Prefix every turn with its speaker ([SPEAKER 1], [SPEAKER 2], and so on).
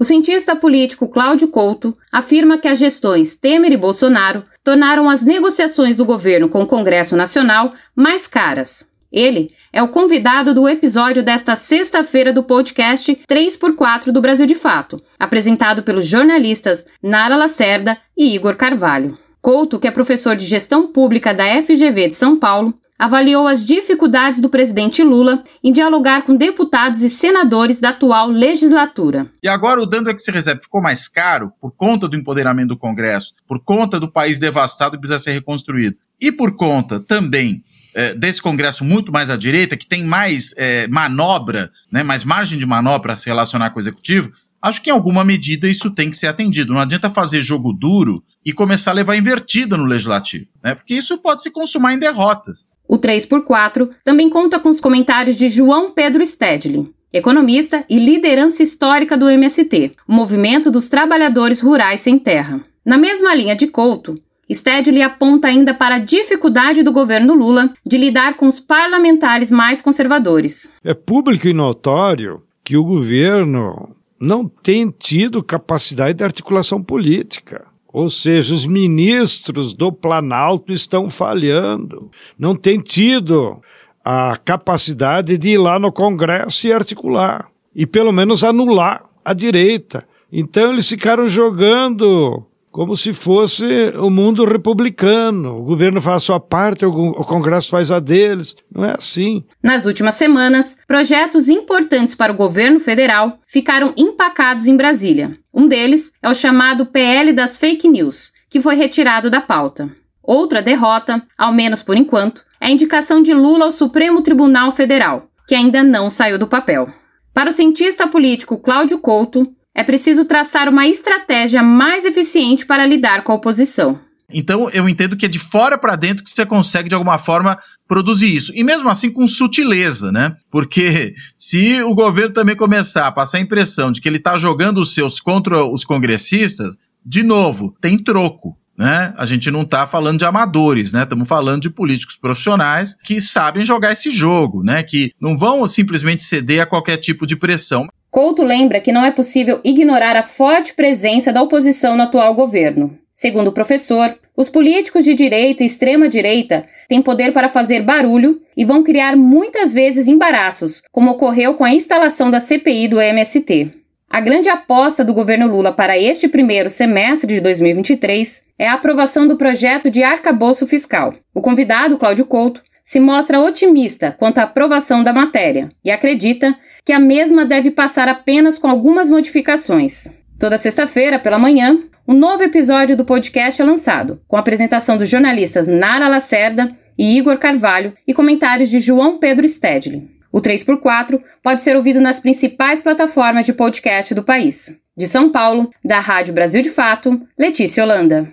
[SPEAKER 1] O cientista político Cláudio Couto afirma que as gestões Temer e Bolsonaro tornaram as negociações do governo com o Congresso Nacional mais caras. Ele é o convidado do episódio desta sexta-feira do podcast 3x4 do Brasil de Fato, apresentado pelos jornalistas Nara Lacerda e Igor Carvalho. Couto, que é professor de gestão pública da FGV de São Paulo, avaliou as dificuldades do presidente Lula em dialogar com deputados e senadores da atual legislatura.
[SPEAKER 2] E agora o dando é que se recebe ficou mais caro por conta do empoderamento do Congresso, por conta do país devastado que precisa ser reconstruído, e por conta também é, desse Congresso muito mais à direita, que tem mais é, manobra, né, mais margem de manobra para se relacionar com o Executivo, acho que em alguma medida isso tem que ser atendido. Não adianta fazer jogo duro e começar a levar invertida no Legislativo, né, porque isso pode se consumar em derrotas.
[SPEAKER 1] O 3x4 também conta com os comentários de João Pedro Stedlin, economista e liderança histórica do MST, o Movimento dos Trabalhadores Rurais Sem Terra. Na mesma linha de Couto, Stedley aponta ainda para a dificuldade do governo Lula de lidar com os parlamentares mais conservadores.
[SPEAKER 3] É público e notório que o governo não tem tido capacidade de articulação política. Ou seja, os ministros do Planalto estão falhando, não têm tido a capacidade de ir lá no Congresso e articular, e pelo menos anular a direita. Então eles ficaram jogando como se fosse o mundo republicano. O governo faz a sua parte, o Congresso faz a deles. Não é assim.
[SPEAKER 1] Nas últimas semanas, projetos importantes para o governo federal ficaram empacados em Brasília. Um deles é o chamado PL das Fake News, que foi retirado da pauta. Outra derrota, ao menos por enquanto, é a indicação de Lula ao Supremo Tribunal Federal, que ainda não saiu do papel. Para o cientista político Cláudio Couto, é preciso traçar uma estratégia mais eficiente para lidar com a oposição.
[SPEAKER 2] Então eu entendo que é de fora para dentro que você consegue de alguma forma produzir isso. E mesmo assim com sutileza, né? Porque se o governo também começar a passar a impressão de que ele está jogando os seus contra os congressistas, de novo, tem troco. Né? A gente não está falando de amadores, né? Estamos falando de políticos profissionais que sabem jogar esse jogo, né? Que não vão simplesmente ceder a qualquer tipo de pressão.
[SPEAKER 1] Couto lembra que não é possível ignorar a forte presença da oposição no atual governo. Segundo o professor, os políticos de direita e extrema-direita têm poder para fazer barulho e vão criar muitas vezes embaraços, como ocorreu com a instalação da CPI do MST. A grande aposta do governo Lula para este primeiro semestre de 2023 é a aprovação do projeto de arcabouço fiscal. O convidado, Cláudio Couto, se mostra otimista quanto à aprovação da matéria e acredita que a mesma deve passar apenas com algumas modificações. Toda sexta-feira, pela manhã, um novo episódio do podcast é lançado, com a apresentação dos jornalistas Nara Lacerda e Igor Carvalho e comentários de João Pedro Stedley. O 3x4 pode ser ouvido nas principais plataformas de podcast do país. De São Paulo, da Rádio Brasil de Fato, Letícia Holanda.